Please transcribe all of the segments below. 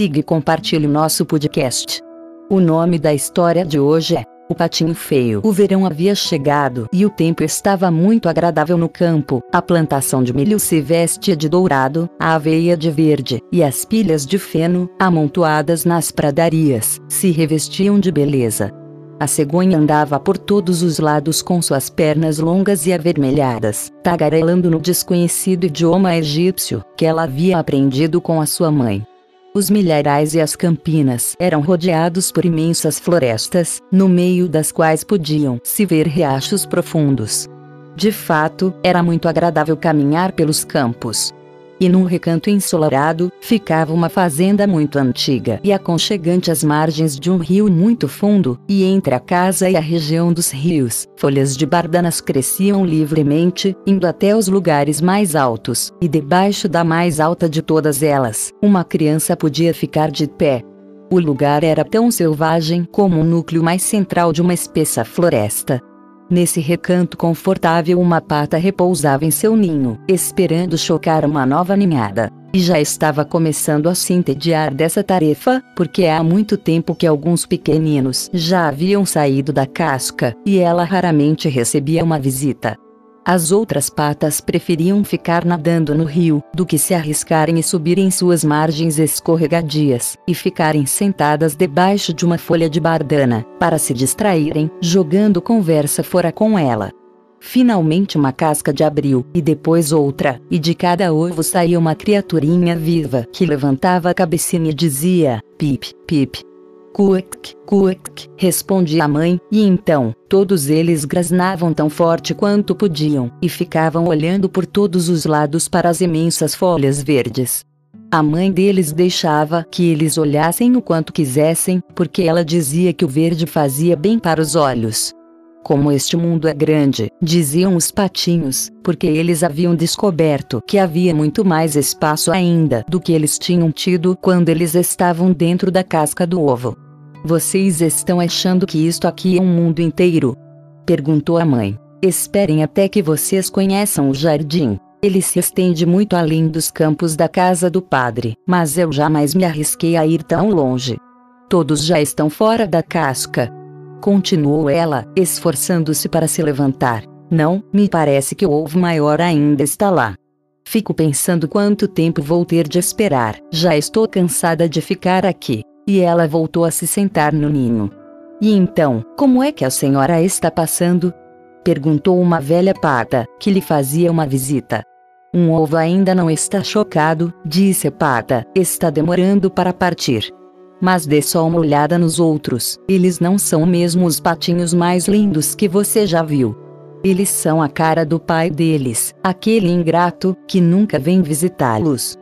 siga e compartilhe nosso podcast. O nome da história de hoje é O Patinho Feio. O verão havia chegado e o tempo estava muito agradável no campo. A plantação de milho se vestia de dourado, a aveia de verde e as pilhas de feno, amontoadas nas pradarias, se revestiam de beleza. A cegonha andava por todos os lados com suas pernas longas e avermelhadas, tagarelando no desconhecido idioma egípcio, que ela havia aprendido com a sua mãe. Os milharais e as campinas eram rodeados por imensas florestas, no meio das quais podiam se ver riachos profundos. De fato, era muito agradável caminhar pelos campos e num recanto ensolarado, ficava uma fazenda muito antiga e aconchegante às margens de um rio muito fundo, e entre a casa e a região dos rios, folhas de bardanas cresciam livremente, indo até os lugares mais altos, e debaixo da mais alta de todas elas, uma criança podia ficar de pé. O lugar era tão selvagem como o núcleo mais central de uma espessa floresta, Nesse recanto confortável, uma pata repousava em seu ninho, esperando chocar uma nova ninhada. E já estava começando a se entediar dessa tarefa, porque há muito tempo que alguns pequeninos já haviam saído da casca, e ela raramente recebia uma visita. As outras patas preferiam ficar nadando no rio, do que se arriscarem e subirem suas margens escorregadias, e ficarem sentadas debaixo de uma folha de bardana, para se distraírem, jogando conversa fora com ela. Finalmente uma casca de abril, e depois outra, e de cada ovo saía uma criaturinha viva que levantava a cabecinha e dizia: pip, pip, Cuic, cuic, respondia a mãe, e então, todos eles grasnavam tão forte quanto podiam, e ficavam olhando por todos os lados para as imensas folhas verdes. A mãe deles deixava que eles olhassem o quanto quisessem, porque ela dizia que o verde fazia bem para os olhos. Como este mundo é grande, diziam os patinhos, porque eles haviam descoberto que havia muito mais espaço ainda do que eles tinham tido quando eles estavam dentro da casca do ovo. Vocês estão achando que isto aqui é um mundo inteiro? Perguntou a mãe. Esperem até que vocês conheçam o jardim. Ele se estende muito além dos campos da casa do padre, mas eu jamais me arrisquei a ir tão longe. Todos já estão fora da casca, Continuou ela, esforçando-se para se levantar. Não, me parece que o ovo maior ainda está lá. Fico pensando quanto tempo vou ter de esperar. Já estou cansada de ficar aqui. E ela voltou a se sentar no ninho. E então, como é que a senhora está passando? Perguntou uma velha pata, que lhe fazia uma visita. Um ovo ainda não está chocado, disse a pata, está demorando para partir. Mas dê só uma olhada nos outros, eles não são mesmo os patinhos mais lindos que você já viu. Eles são a cara do pai deles, aquele ingrato, que nunca vem visitá-los.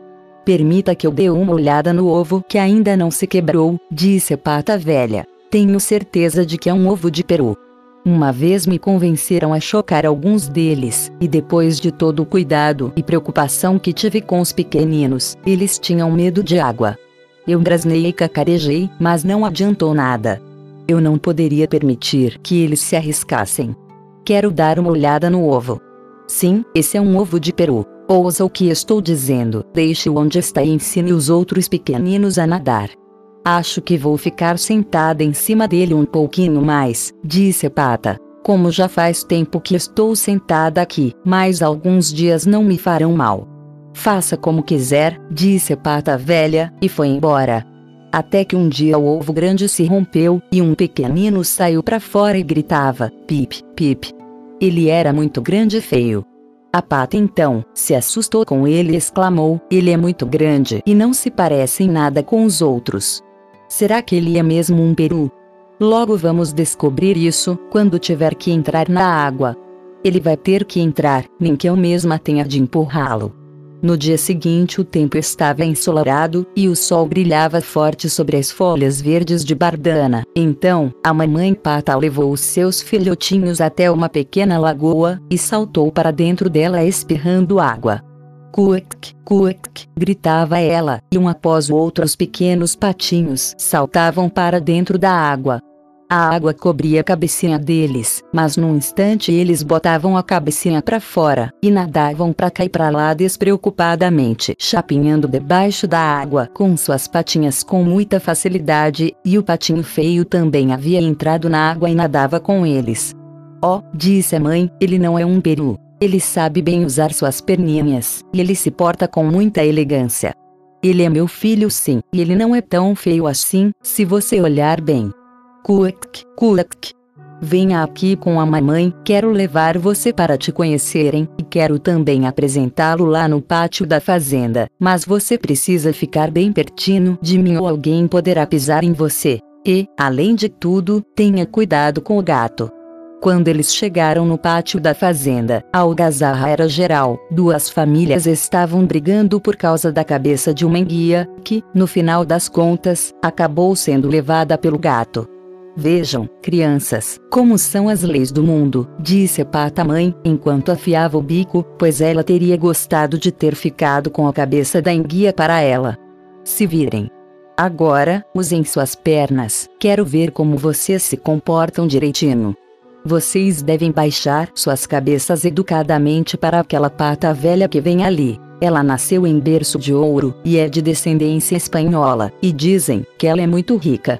Permita que eu dê uma olhada no ovo que ainda não se quebrou, disse a pata velha. Tenho certeza de que é um ovo de peru. Uma vez me convenceram a chocar alguns deles, e depois de todo o cuidado e preocupação que tive com os pequeninos, eles tinham medo de água. Eu grasnei e cacarejei, mas não adiantou nada. Eu não poderia permitir que eles se arriscassem. Quero dar uma olhada no ovo. Sim, esse é um ovo de peru. Ouça o que estou dizendo. Deixe-o onde está e ensine os outros pequeninos a nadar. Acho que vou ficar sentada em cima dele um pouquinho mais, disse a pata. Como já faz tempo que estou sentada aqui, mas alguns dias não me farão mal. Faça como quiser, disse a pata velha, e foi embora. Até que um dia o ovo grande se rompeu, e um pequenino saiu para fora e gritava: pip, pip. Ele era muito grande e feio. A pata então se assustou com ele e exclamou: Ele é muito grande e não se parece em nada com os outros. Será que ele é mesmo um peru? Logo vamos descobrir isso quando tiver que entrar na água. Ele vai ter que entrar, nem que eu mesma tenha de empurrá-lo. No dia seguinte o tempo estava ensolarado, e o sol brilhava forte sobre as folhas verdes de bardana. Então, a mamãe pata levou os seus filhotinhos até uma pequena lagoa, e saltou para dentro dela espirrando água. Cuic, cuic, gritava ela, e um após o outro os pequenos patinhos saltavam para dentro da água. A água cobria a cabecinha deles, mas num instante eles botavam a cabecinha para fora e nadavam para cá e para lá despreocupadamente, chapinhando debaixo da água com suas patinhas com muita facilidade, e o patinho feio também havia entrado na água e nadava com eles. Oh, disse a mãe, ele não é um peru. Ele sabe bem usar suas perninhas, e ele se porta com muita elegância. Ele é meu filho sim, e ele não é tão feio assim, se você olhar bem. Kuek, kuek. Venha aqui com a mamãe, quero levar você para te conhecerem, e quero também apresentá-lo lá no pátio da fazenda, mas você precisa ficar bem pertinho de mim ou alguém poderá pisar em você. E, além de tudo, tenha cuidado com o gato. Quando eles chegaram no pátio da fazenda, a algazarra era geral. Duas famílias estavam brigando por causa da cabeça de uma enguia, que, no final das contas, acabou sendo levada pelo gato. Vejam, crianças, como são as leis do mundo, disse a pata mãe, enquanto afiava o bico, pois ela teria gostado de ter ficado com a cabeça da enguia para ela. Se virem. Agora, usem suas pernas, quero ver como vocês se comportam direitinho. Vocês devem baixar suas cabeças educadamente para aquela pata velha que vem ali. Ela nasceu em berço de ouro e é de descendência espanhola, e dizem que ela é muito rica.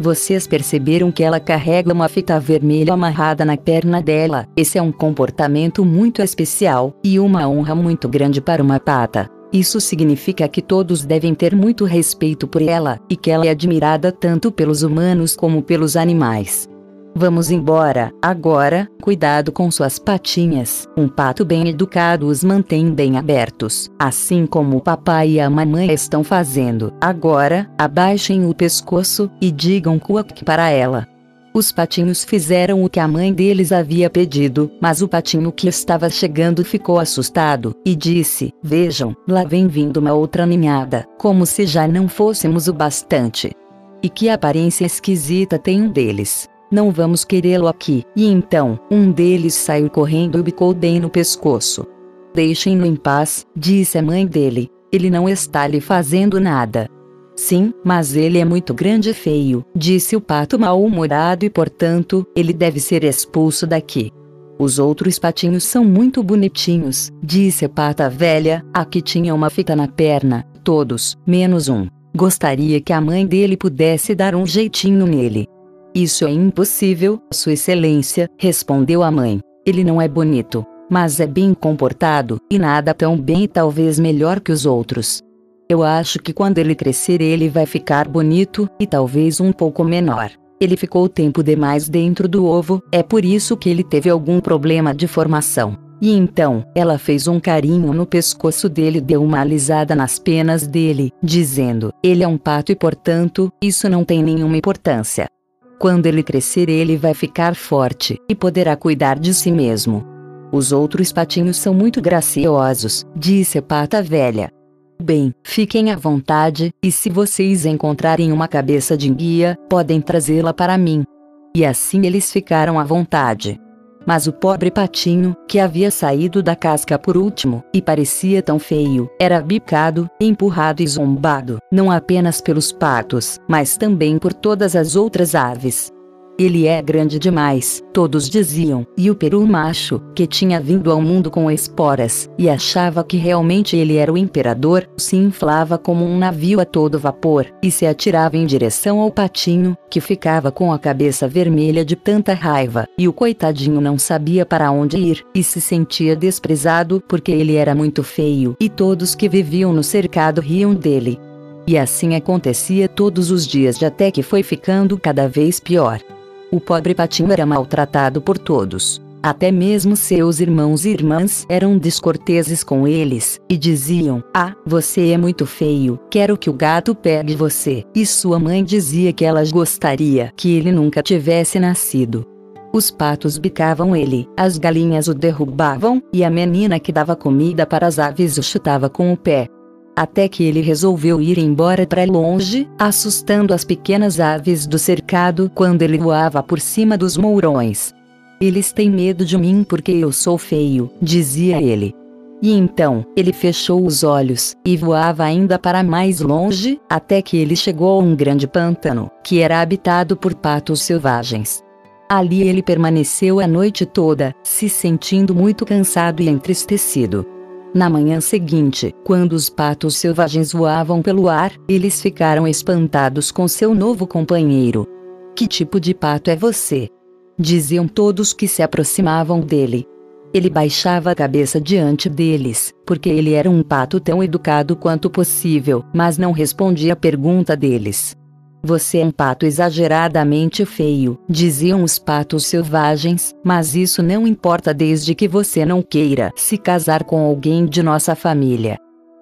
Vocês perceberam que ela carrega uma fita vermelha amarrada na perna dela? Esse é um comportamento muito especial e uma honra muito grande para uma pata. Isso significa que todos devem ter muito respeito por ela e que ela é admirada tanto pelos humanos como pelos animais. Vamos embora, agora, cuidado com suas patinhas. Um pato bem educado os mantém bem abertos, assim como o papai e a mamãe estão fazendo. Agora, abaixem o pescoço e digam cuac para ela. Os patinhos fizeram o que a mãe deles havia pedido, mas o patinho que estava chegando ficou assustado e disse: Vejam, lá vem vindo uma outra ninhada, como se já não fôssemos o bastante. E que aparência esquisita tem um deles. Não vamos querê-lo aqui. E então, um deles saiu correndo e bicou bem no pescoço. Deixem-no em paz, disse a mãe dele. Ele não está lhe fazendo nada. Sim, mas ele é muito grande e feio, disse o pato mal-humorado e portanto, ele deve ser expulso daqui. Os outros patinhos são muito bonitinhos, disse a pata velha, a que tinha uma fita na perna, todos, menos um. Gostaria que a mãe dele pudesse dar um jeitinho nele. Isso é impossível, Sua Excelência, respondeu a mãe. Ele não é bonito, mas é bem comportado, e nada tão bem e talvez melhor que os outros. Eu acho que quando ele crescer ele vai ficar bonito, e talvez um pouco menor. Ele ficou tempo demais dentro do ovo, é por isso que ele teve algum problema de formação. E então, ela fez um carinho no pescoço dele e deu uma alisada nas penas dele, dizendo: Ele é um pato e portanto, isso não tem nenhuma importância. Quando ele crescer, ele vai ficar forte e poderá cuidar de si mesmo. Os outros patinhos são muito graciosos, disse a pata velha. Bem, fiquem à vontade, e se vocês encontrarem uma cabeça de guia, podem trazê-la para mim. E assim eles ficaram à vontade. Mas o pobre patinho, que havia saído da casca por último, e parecia tão feio, era bicado, empurrado e zombado, não apenas pelos patos, mas também por todas as outras aves. Ele é grande demais, todos diziam, e o peru macho, que tinha vindo ao mundo com esporas, e achava que realmente ele era o imperador, se inflava como um navio a todo vapor, e se atirava em direção ao patinho, que ficava com a cabeça vermelha de tanta raiva, e o coitadinho não sabia para onde ir, e se sentia desprezado porque ele era muito feio, e todos que viviam no cercado riam dele. E assim acontecia todos os dias até que foi ficando cada vez pior. O pobre patinho era maltratado por todos. Até mesmo seus irmãos e irmãs eram descorteses com eles, e diziam: Ah, você é muito feio, quero que o gato pegue você. E sua mãe dizia que ela gostaria que ele nunca tivesse nascido. Os patos bicavam ele, as galinhas o derrubavam, e a menina que dava comida para as aves o chutava com o pé até que ele resolveu ir embora para longe, assustando as pequenas aves do cercado quando ele voava por cima dos mourões. Eles têm medo de mim porque eu sou feio, dizia ele. E então, ele fechou os olhos, e voava ainda para mais longe, até que ele chegou a um grande pântano, que era habitado por patos selvagens. Ali ele permaneceu a noite toda, se sentindo muito cansado e entristecido. Na manhã seguinte, quando os patos selvagens voavam pelo ar, eles ficaram espantados com seu novo companheiro. Que tipo de pato é você? Diziam todos que se aproximavam dele. Ele baixava a cabeça diante deles, porque ele era um pato tão educado quanto possível, mas não respondia à pergunta deles. Você é um pato exageradamente feio, diziam os patos selvagens, mas isso não importa desde que você não queira se casar com alguém de nossa família.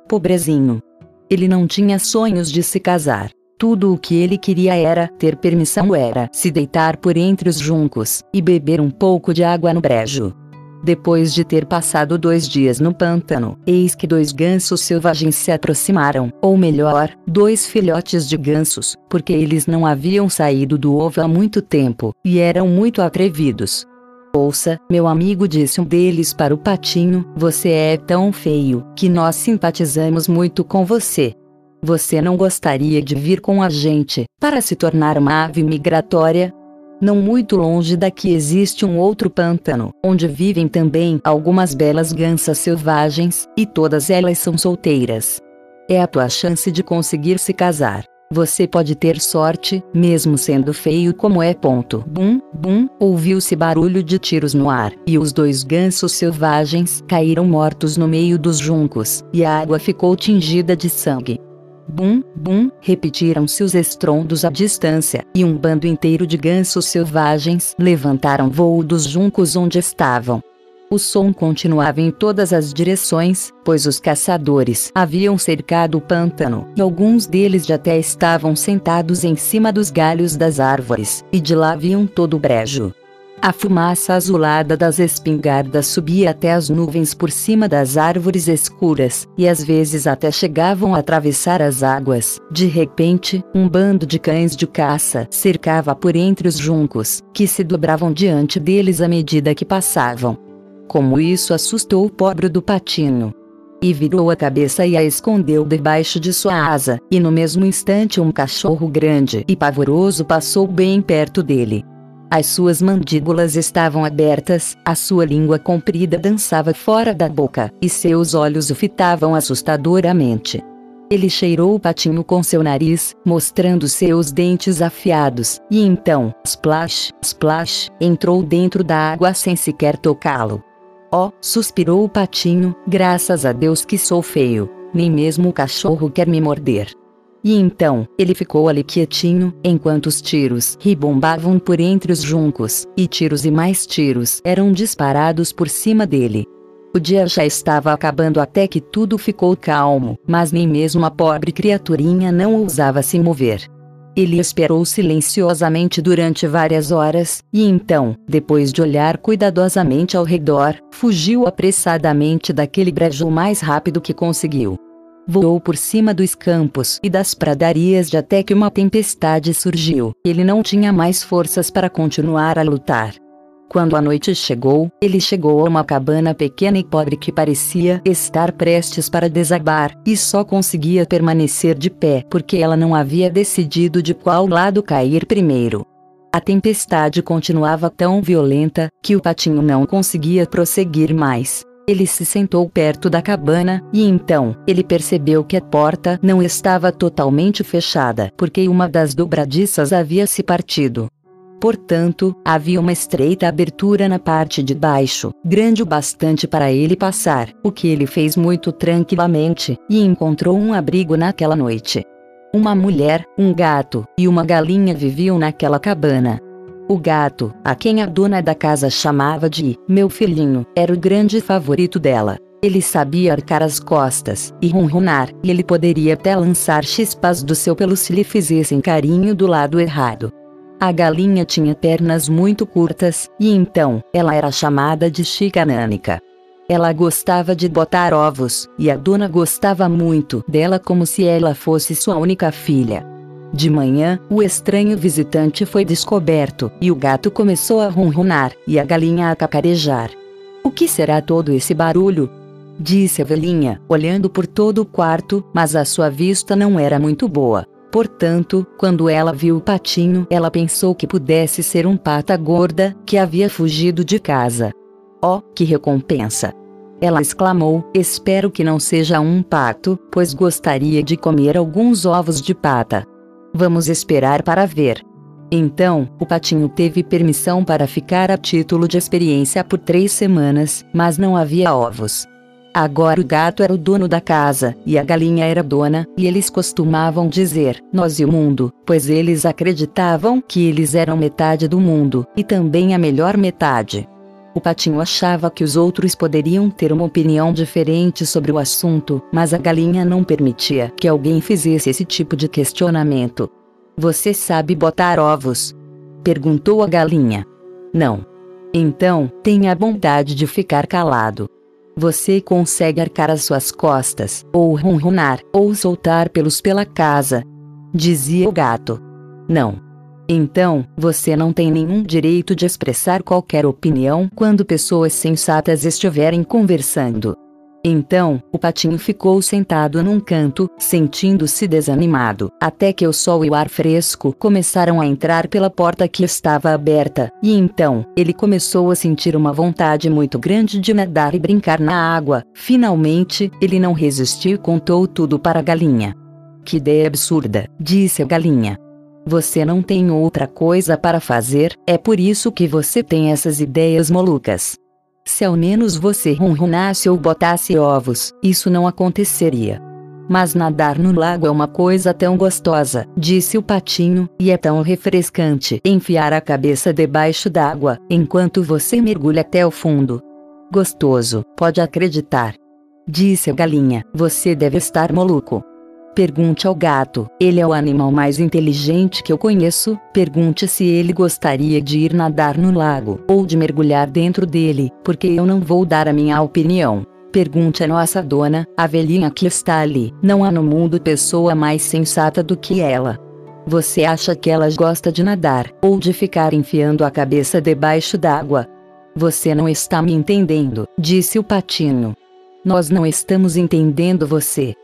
Pobrezinho. Ele não tinha sonhos de se casar. Tudo o que ele queria era ter permissão era se deitar por entre os juncos e beber um pouco de água no brejo. Depois de ter passado dois dias no pântano, eis que dois gansos selvagens se aproximaram, ou melhor, dois filhotes de gansos, porque eles não haviam saído do ovo há muito tempo, e eram muito atrevidos. Ouça, meu amigo disse um deles para o patinho, você é tão feio, que nós simpatizamos muito com você. Você não gostaria de vir com a gente, para se tornar uma ave migratória? Não muito longe daqui existe um outro pântano, onde vivem também algumas belas gansas selvagens, e todas elas são solteiras. É a tua chance de conseguir se casar. Você pode ter sorte, mesmo sendo feio como é. Ponto. Bum, bum, ouviu-se barulho de tiros no ar, e os dois gansos selvagens caíram mortos no meio dos juncos, e a água ficou tingida de sangue. Bum, bum, repetiram-se os estrondos à distância, e um bando inteiro de gansos selvagens levantaram voo dos juncos onde estavam. O som continuava em todas as direções, pois os caçadores haviam cercado o pântano, e alguns deles já até estavam sentados em cima dos galhos das árvores, e de lá viam todo o brejo. A fumaça azulada das espingardas subia até as nuvens por cima das árvores escuras, e às vezes até chegavam a atravessar as águas. De repente, um bando de cães de caça cercava por entre os juncos, que se dobravam diante deles à medida que passavam. Como isso assustou o pobre do patinho. E virou a cabeça e a escondeu debaixo de sua asa, e no mesmo instante um cachorro grande e pavoroso passou bem perto dele. As suas mandíbulas estavam abertas, a sua língua comprida dançava fora da boca, e seus olhos o fitavam assustadoramente. Ele cheirou o patinho com seu nariz, mostrando seus dentes afiados, e então, splash, splash, entrou dentro da água sem sequer tocá-lo. Oh, suspirou o patinho, graças a Deus que sou feio, nem mesmo o cachorro quer me morder. E então, ele ficou ali quietinho, enquanto os tiros ribombavam por entre os juncos, e tiros e mais tiros eram disparados por cima dele. O dia já estava acabando até que tudo ficou calmo, mas nem mesmo a pobre criaturinha não ousava se mover. Ele esperou silenciosamente durante várias horas, e então, depois de olhar cuidadosamente ao redor, fugiu apressadamente daquele brejo o mais rápido que conseguiu voou por cima dos campos e das pradarias de até que uma tempestade surgiu. Ele não tinha mais forças para continuar a lutar. Quando a noite chegou, ele chegou a uma cabana pequena e pobre que parecia estar prestes para desabar, e só conseguia permanecer de pé porque ela não havia decidido de qual lado cair primeiro. A tempestade continuava tão violenta que o patinho não conseguia prosseguir mais. Ele se sentou perto da cabana, e então, ele percebeu que a porta não estava totalmente fechada, porque uma das dobradiças havia se partido. Portanto, havia uma estreita abertura na parte de baixo, grande o bastante para ele passar, o que ele fez muito tranquilamente, e encontrou um abrigo naquela noite. Uma mulher, um gato e uma galinha viviam naquela cabana. O gato, a quem a dona da casa chamava de meu filhinho, era o grande favorito dela. Ele sabia arcar as costas e ronronar, e ele poderia até lançar chispas do seu pelo se lhe fizessem carinho do lado errado. A galinha tinha pernas muito curtas, e então, ela era chamada de chicanânica. Ela gostava de botar ovos, e a dona gostava muito dela como se ela fosse sua única filha. De manhã, o estranho visitante foi descoberto, e o gato começou a ronronar, e a galinha a cacarejar. O que será todo esse barulho? disse a velhinha, olhando por todo o quarto, mas a sua vista não era muito boa. Portanto, quando ela viu o patinho, ela pensou que pudesse ser um pata gorda, que havia fugido de casa. Oh, que recompensa! Ela exclamou: Espero que não seja um pato, pois gostaria de comer alguns ovos de pata. Vamos esperar para ver. Então, o patinho teve permissão para ficar a título de experiência por três semanas, mas não havia ovos. Agora o gato era o dono da casa, e a galinha era dona, e eles costumavam dizer, nós e o mundo, pois eles acreditavam que eles eram metade do mundo, e também a melhor metade. O patinho achava que os outros poderiam ter uma opinião diferente sobre o assunto, mas a galinha não permitia que alguém fizesse esse tipo de questionamento. Você sabe botar ovos? Perguntou a galinha. Não. Então, tenha a bondade de ficar calado. Você consegue arcar as suas costas, ou ronronar, ou soltar pelos pela casa. Dizia o gato. Não. Então, você não tem nenhum direito de expressar qualquer opinião quando pessoas sensatas estiverem conversando. Então, o patinho ficou sentado num canto, sentindo-se desanimado, até que o sol e o ar fresco começaram a entrar pela porta que estava aberta, e então, ele começou a sentir uma vontade muito grande de nadar e brincar na água. Finalmente, ele não resistiu e contou tudo para a galinha. Que ideia absurda, disse a galinha. Você não tem outra coisa para fazer, é por isso que você tem essas ideias malucas. Se ao menos você ronronasse ou botasse ovos, isso não aconteceria. Mas nadar no lago é uma coisa tão gostosa, disse o patinho, e é tão refrescante enfiar a cabeça debaixo d'água, enquanto você mergulha até o fundo. Gostoso, pode acreditar. Disse a galinha, você deve estar maluco. Pergunte ao gato, ele é o animal mais inteligente que eu conheço. Pergunte se ele gostaria de ir nadar no lago ou de mergulhar dentro dele, porque eu não vou dar a minha opinião. Pergunte a nossa dona, a velhinha que está ali. Não há no mundo pessoa mais sensata do que ela. Você acha que ela gosta de nadar, ou de ficar enfiando a cabeça debaixo d'água? Você não está me entendendo, disse o patinho. Nós não estamos entendendo você.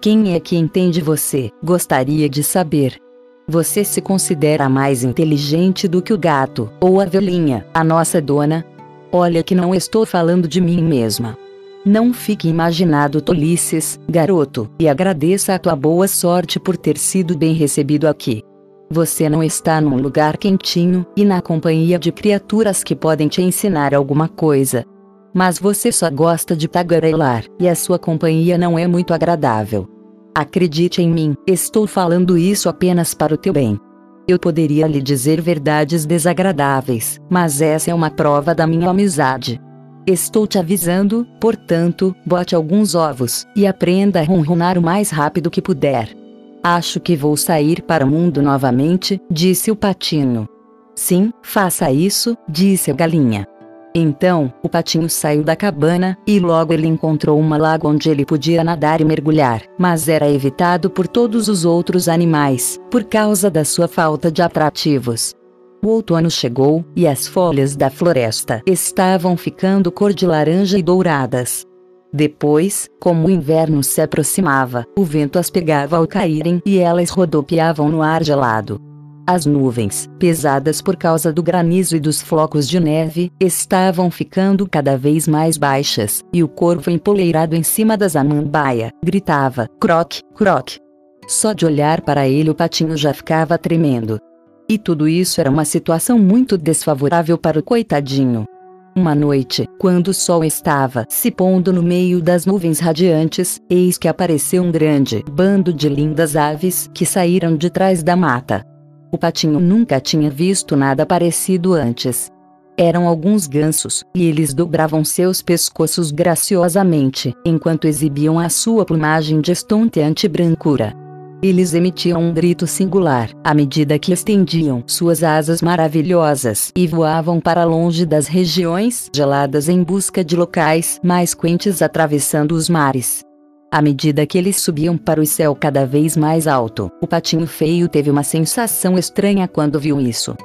Quem é que entende você? Gostaria de saber. Você se considera mais inteligente do que o gato, ou a velhinha, a nossa dona? Olha que não estou falando de mim mesma. Não fique imaginado tolices, garoto, e agradeça a tua boa sorte por ter sido bem recebido aqui. Você não está num lugar quentinho, e na companhia de criaturas que podem te ensinar alguma coisa. Mas você só gosta de tagarelar, e a sua companhia não é muito agradável. Acredite em mim, estou falando isso apenas para o teu bem. Eu poderia lhe dizer verdades desagradáveis, mas essa é uma prova da minha amizade. Estou te avisando, portanto, bote alguns ovos, e aprenda a ronronar o mais rápido que puder. Acho que vou sair para o mundo novamente, disse o patinho. Sim, faça isso, disse a galinha. Então, o patinho saiu da cabana, e logo ele encontrou uma lagoa onde ele podia nadar e mergulhar, mas era evitado por todos os outros animais, por causa da sua falta de atrativos. O outono chegou, e as folhas da floresta estavam ficando cor de laranja e douradas. Depois, como o inverno se aproximava, o vento as pegava ao caírem e elas rodopiavam no ar gelado. As nuvens, pesadas por causa do granizo e dos flocos de neve, estavam ficando cada vez mais baixas, e o corvo empoleirado em cima da samambaia, gritava, croque, croque. Só de olhar para ele o patinho já ficava tremendo. E tudo isso era uma situação muito desfavorável para o coitadinho. Uma noite, quando o sol estava se pondo no meio das nuvens radiantes, eis que apareceu um grande bando de lindas aves que saíram de trás da mata. O patinho nunca tinha visto nada parecido antes. Eram alguns gansos, e eles dobravam seus pescoços graciosamente, enquanto exibiam a sua plumagem de estonteante brancura. Eles emitiam um grito singular, à medida que estendiam suas asas maravilhosas e voavam para longe das regiões geladas em busca de locais mais quentes atravessando os mares. À medida que eles subiam para o céu cada vez mais alto, o patinho feio teve uma sensação estranha quando viu isso.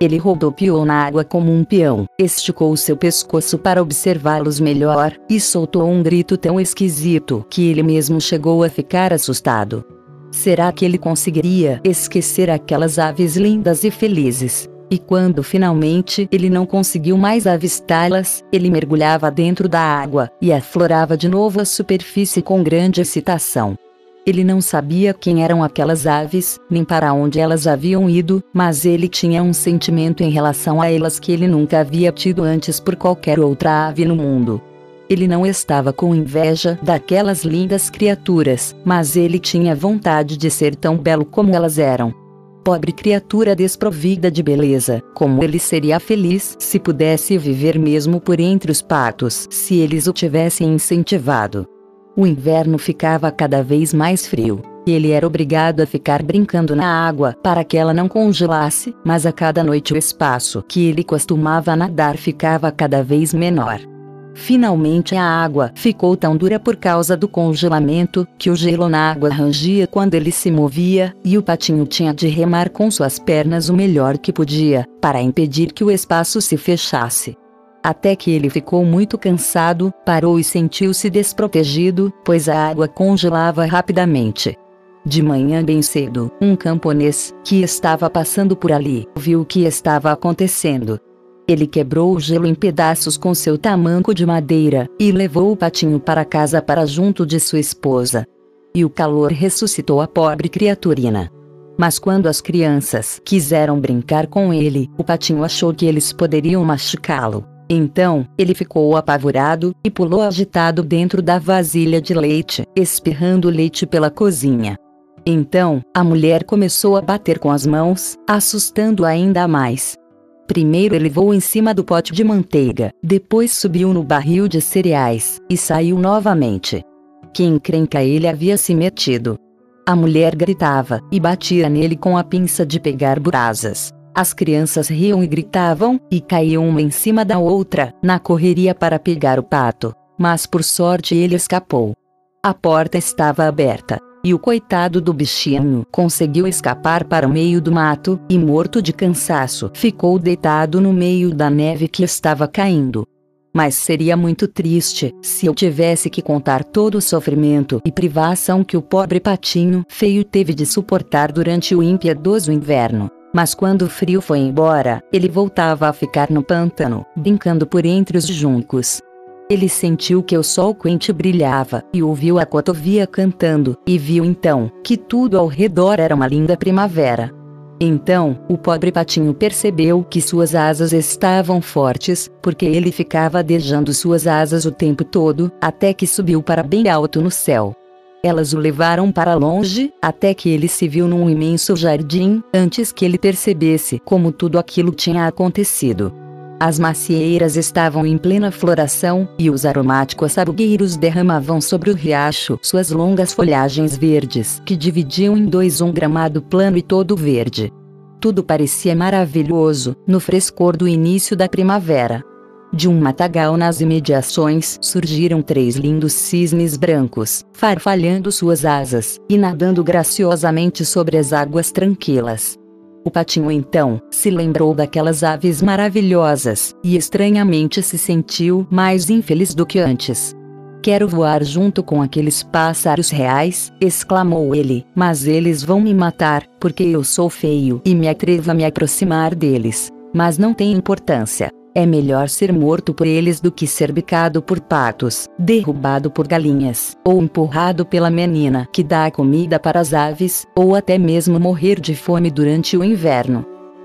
Ele rodopiou na água como um peão, esticou seu pescoço para observá-los melhor, e soltou um grito tão esquisito que ele mesmo chegou a ficar assustado. Será que ele conseguiria esquecer aquelas aves lindas e felizes? E quando finalmente ele não conseguiu mais avistá-las, ele mergulhava dentro da água e aflorava de novo a superfície com grande excitação. Ele não sabia quem eram aquelas aves, nem para onde elas haviam ido, mas ele tinha um sentimento em relação a elas que ele nunca havia tido antes por qualquer outra ave no mundo. Ele não estava com inveja daquelas lindas criaturas, mas ele tinha vontade de ser tão belo como elas eram. Pobre criatura desprovida de beleza, como ele seria feliz se pudesse viver mesmo por entre os patos, se eles o tivessem incentivado. O inverno ficava cada vez mais frio, e ele era obrigado a ficar brincando na água para que ela não congelasse, mas a cada noite o espaço que ele costumava nadar ficava cada vez menor. Finalmente a água ficou tão dura por causa do congelamento, que o gelo na água rangia quando ele se movia, e o patinho tinha de remar com suas pernas o melhor que podia, para impedir que o espaço se fechasse até que ele ficou muito cansado, parou e sentiu-se desprotegido, pois a água congelava rapidamente. De manhã bem cedo, um camponês, que estava passando por ali, viu o que estava acontecendo. Ele quebrou o gelo em pedaços com seu tamanco de madeira, e levou o patinho para casa para junto de sua esposa. E o calor ressuscitou a pobre criaturina. Mas quando as crianças quiseram brincar com ele, o patinho achou que eles poderiam machucá-lo. Então, ele ficou apavorado e pulou agitado dentro da vasilha de leite, espirrando leite pela cozinha. Então, a mulher começou a bater com as mãos, assustando ainda mais. Primeiro ele voou em cima do pote de manteiga, depois subiu no barril de cereais, e saiu novamente. Que encrenca ele havia se metido. A mulher gritava, e batia nele com a pinça de pegar brasas. As crianças riam e gritavam, e caíam uma em cima da outra, na correria para pegar o pato. Mas por sorte ele escapou. A porta estava aberta, e o coitado do bichinho conseguiu escapar para o meio do mato, e morto de cansaço, ficou deitado no meio da neve que estava caindo. Mas seria muito triste se eu tivesse que contar todo o sofrimento e privação que o pobre patinho feio teve de suportar durante o impiedoso inverno. Mas quando o frio foi embora, ele voltava a ficar no pântano, brincando por entre os juncos. Ele sentiu que o sol quente brilhava, e ouviu a cotovia cantando, e viu então, que tudo ao redor era uma linda primavera. Então, o pobre patinho percebeu que suas asas estavam fortes, porque ele ficava adejando suas asas o tempo todo, até que subiu para bem alto no céu. Elas o levaram para longe, até que ele se viu num imenso jardim, antes que ele percebesse como tudo aquilo tinha acontecido. As macieiras estavam em plena floração, e os aromáticos sabugueiros derramavam sobre o riacho suas longas folhagens verdes, que dividiam em dois um gramado plano e todo verde. Tudo parecia maravilhoso, no frescor do início da primavera. De um matagal nas imediações surgiram três lindos cisnes brancos, farfalhando suas asas e nadando graciosamente sobre as águas tranquilas. O patinho então se lembrou daquelas aves maravilhosas e estranhamente se sentiu mais infeliz do que antes. Quero voar junto com aqueles pássaros reais, exclamou ele, mas eles vão me matar, porque eu sou feio e me atrevo a me aproximar deles. Mas não tem importância. É melhor ser morto por eles do que ser bicado por patos, derrubado por galinhas, ou empurrado pela menina que dá comida para as aves, ou até mesmo morrer de fome durante o inverno.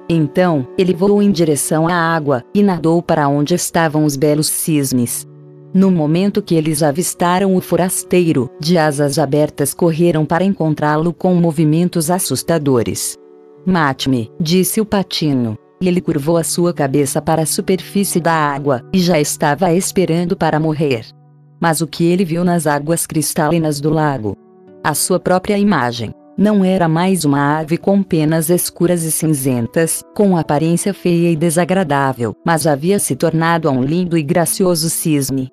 Então, ele voou em direção à água, e nadou para onde estavam os belos cisnes. No momento que eles avistaram o forasteiro, de asas abertas correram para encontrá-lo com movimentos assustadores. Mate-me, disse o patinho ele curvou a sua cabeça para a superfície da água, e já estava esperando para morrer. Mas o que ele viu nas águas cristalinas do lago? A sua própria imagem. Não era mais uma ave com penas escuras e cinzentas, com aparência feia e desagradável, mas havia se tornado um lindo e gracioso cisne.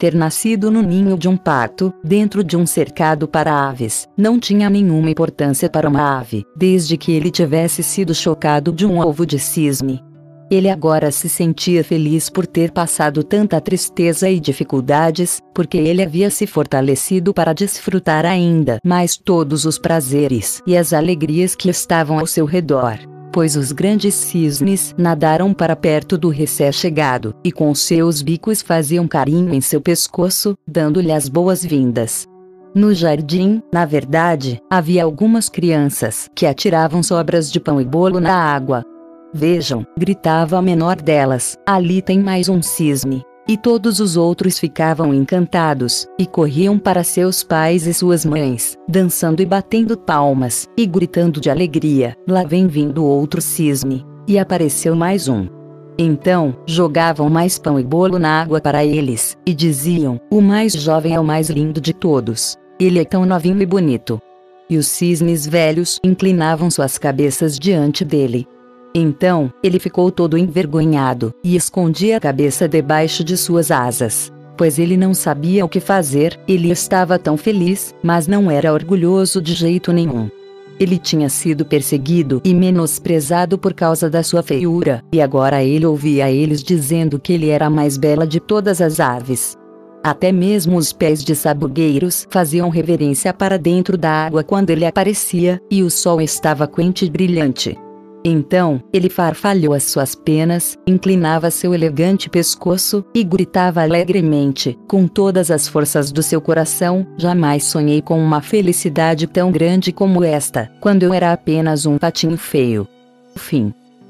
Ter nascido no ninho de um pato, dentro de um cercado para aves, não tinha nenhuma importância para uma ave, desde que ele tivesse sido chocado de um ovo de cisne. Ele agora se sentia feliz por ter passado tanta tristeza e dificuldades, porque ele havia se fortalecido para desfrutar ainda mais todos os prazeres e as alegrias que estavam ao seu redor pois os grandes cisnes nadaram para perto do recém-chegado, e com seus bicos faziam carinho em seu pescoço, dando-lhe as boas-vindas. No jardim, na verdade, havia algumas crianças que atiravam sobras de pão e bolo na água. Vejam, gritava a menor delas, ali tem mais um cisne. E todos os outros ficavam encantados, e corriam para seus pais e suas mães, dançando e batendo palmas, e gritando de alegria: Lá vem vindo outro cisne. E apareceu mais um. Então, jogavam mais pão e bolo na água para eles, e diziam: O mais jovem é o mais lindo de todos. Ele é tão novinho e bonito. E os cisnes velhos inclinavam suas cabeças diante dele, então, ele ficou todo envergonhado, e escondia a cabeça debaixo de suas asas. Pois ele não sabia o que fazer, ele estava tão feliz, mas não era orgulhoso de jeito nenhum. Ele tinha sido perseguido e menosprezado por causa da sua feiura, e agora ele ouvia eles dizendo que ele era a mais bela de todas as aves. Até mesmo os pés de sabugueiros faziam reverência para dentro da água quando ele aparecia, e o sol estava quente e brilhante. Então, ele farfalhou as suas penas, inclinava seu elegante pescoço, e gritava alegremente, com todas as forças do seu coração: Jamais sonhei com uma felicidade tão grande como esta, quando eu era apenas um patinho feio. Fim.